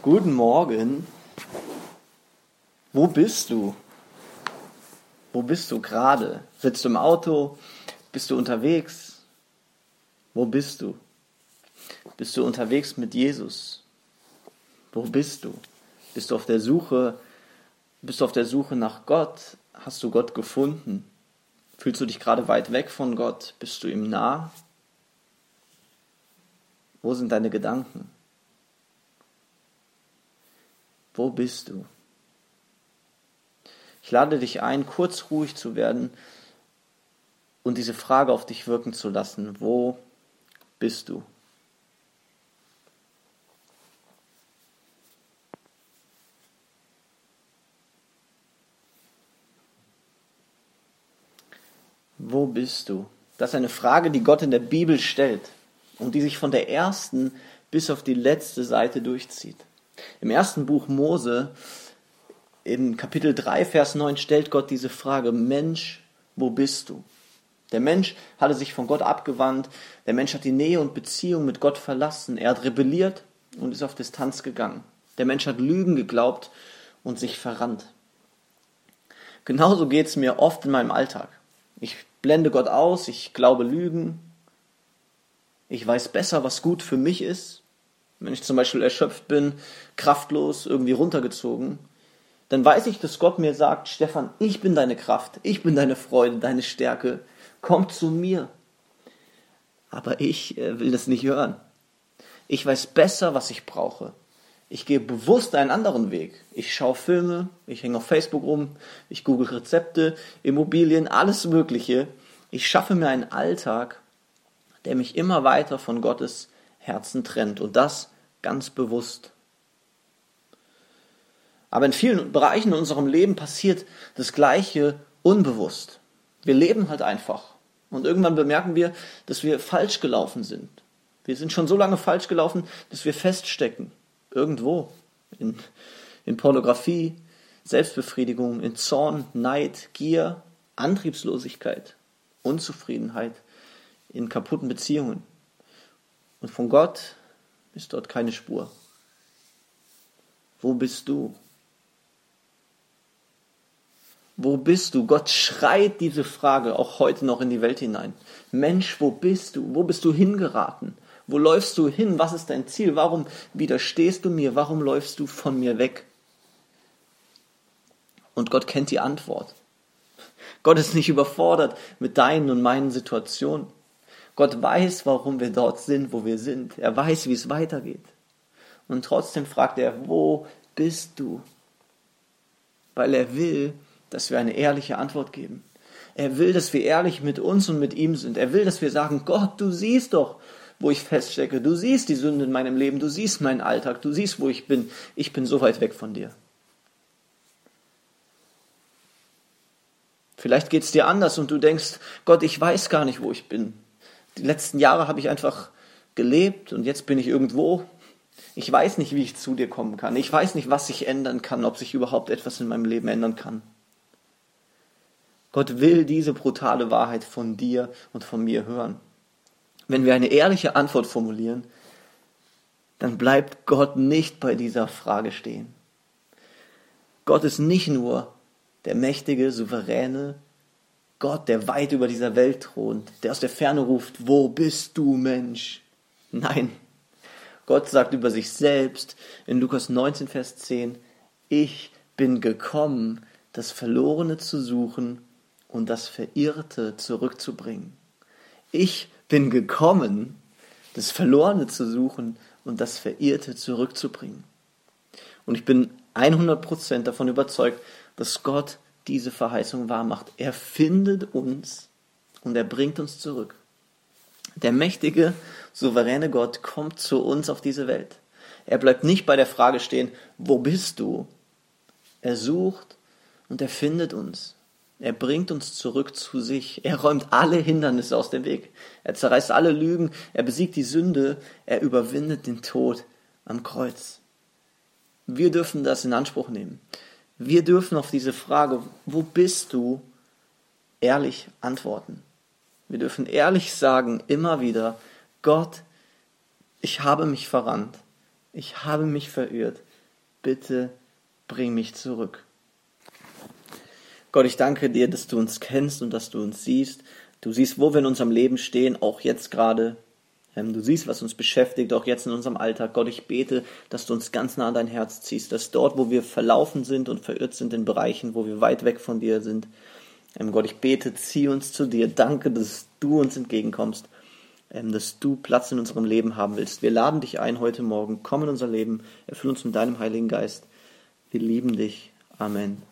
Guten Morgen. Wo bist du? Wo bist du gerade? Sitzt du im Auto? Bist du unterwegs? Wo bist du? Bist du unterwegs mit Jesus? Wo bist du? Bist du auf der Suche? Bist du auf der Suche nach Gott? Hast du Gott gefunden? Fühlst du dich gerade weit weg von Gott? Bist du ihm nah? Wo sind deine Gedanken? Wo bist du? Ich lade dich ein, kurz ruhig zu werden und diese Frage auf dich wirken zu lassen. Wo bist du? Wo bist du? Das ist eine Frage, die Gott in der Bibel stellt und die sich von der ersten bis auf die letzte Seite durchzieht. Im ersten Buch Mose, in Kapitel 3, Vers 9, stellt Gott diese Frage, Mensch, wo bist du? Der Mensch hatte sich von Gott abgewandt, der Mensch hat die Nähe und Beziehung mit Gott verlassen, er hat rebelliert und ist auf Distanz gegangen. Der Mensch hat Lügen geglaubt und sich verrannt. Genauso geht es mir oft in meinem Alltag. Ich blende Gott aus, ich glaube Lügen, ich weiß besser, was gut für mich ist. Wenn ich zum Beispiel erschöpft bin, kraftlos, irgendwie runtergezogen, dann weiß ich, dass Gott mir sagt, Stefan, ich bin deine Kraft, ich bin deine Freude, deine Stärke, komm zu mir. Aber ich äh, will das nicht hören. Ich weiß besser, was ich brauche. Ich gehe bewusst einen anderen Weg. Ich schaue Filme, ich hänge auf Facebook rum, ich google Rezepte, Immobilien, alles Mögliche. Ich schaffe mir einen Alltag, der mich immer weiter von Gottes Herzen trennt. Und das ganz bewusst. Aber in vielen Bereichen in unserem Leben passiert das Gleiche unbewusst. Wir leben halt einfach. Und irgendwann bemerken wir, dass wir falsch gelaufen sind. Wir sind schon so lange falsch gelaufen, dass wir feststecken. Irgendwo. In, in Pornografie, Selbstbefriedigung, in Zorn, Neid, Gier, Antriebslosigkeit, Unzufriedenheit, in kaputten Beziehungen. Und von Gott ist dort keine Spur. Wo bist du? Wo bist du? Gott schreit diese Frage auch heute noch in die Welt hinein. Mensch, wo bist du? Wo bist du hingeraten? Wo läufst du hin? Was ist dein Ziel? Warum widerstehst du mir? Warum läufst du von mir weg? Und Gott kennt die Antwort. Gott ist nicht überfordert mit deinen und meinen Situationen. Gott weiß, warum wir dort sind, wo wir sind. Er weiß, wie es weitergeht. Und trotzdem fragt er, wo bist du? Weil er will, dass wir eine ehrliche Antwort geben. Er will, dass wir ehrlich mit uns und mit ihm sind. Er will, dass wir sagen, Gott, du siehst doch, wo ich feststecke. Du siehst die Sünde in meinem Leben. Du siehst meinen Alltag. Du siehst, wo ich bin. Ich bin so weit weg von dir. Vielleicht geht es dir anders und du denkst, Gott, ich weiß gar nicht, wo ich bin die letzten Jahre habe ich einfach gelebt und jetzt bin ich irgendwo. Ich weiß nicht, wie ich zu dir kommen kann. Ich weiß nicht, was sich ändern kann, ob sich überhaupt etwas in meinem Leben ändern kann. Gott will diese brutale Wahrheit von dir und von mir hören. Wenn wir eine ehrliche Antwort formulieren, dann bleibt Gott nicht bei dieser Frage stehen. Gott ist nicht nur der mächtige, souveräne, Gott, der weit über dieser Welt thront, der aus der Ferne ruft, wo bist du, Mensch? Nein, Gott sagt über sich selbst in Lukas 19, Vers 10, ich bin gekommen, das Verlorene zu suchen und das Verirrte zurückzubringen. Ich bin gekommen, das Verlorene zu suchen und das Verirrte zurückzubringen. Und ich bin 100% davon überzeugt, dass Gott diese Verheißung wahrmacht. Er findet uns und er bringt uns zurück. Der mächtige, souveräne Gott kommt zu uns auf diese Welt. Er bleibt nicht bei der Frage stehen, wo bist du? Er sucht und er findet uns. Er bringt uns zurück zu sich. Er räumt alle Hindernisse aus dem Weg. Er zerreißt alle Lügen. Er besiegt die Sünde. Er überwindet den Tod am Kreuz. Wir dürfen das in Anspruch nehmen. Wir dürfen auf diese Frage, wo bist du, ehrlich antworten. Wir dürfen ehrlich sagen, immer wieder, Gott, ich habe mich verrannt, ich habe mich verirrt, bitte bring mich zurück. Gott, ich danke dir, dass du uns kennst und dass du uns siehst. Du siehst, wo wir in unserem Leben stehen, auch jetzt gerade. Ähm, du siehst, was uns beschäftigt, auch jetzt in unserem Alltag. Gott, ich bete, dass du uns ganz nah an dein Herz ziehst, dass dort, wo wir verlaufen sind und verirrt sind in Bereichen, wo wir weit weg von dir sind, ähm, Gott, ich bete, zieh uns zu dir. Danke, dass du uns entgegenkommst, ähm, dass du Platz in unserem Leben haben willst. Wir laden dich ein heute Morgen. Komm in unser Leben, erfüll uns mit deinem Heiligen Geist. Wir lieben dich. Amen.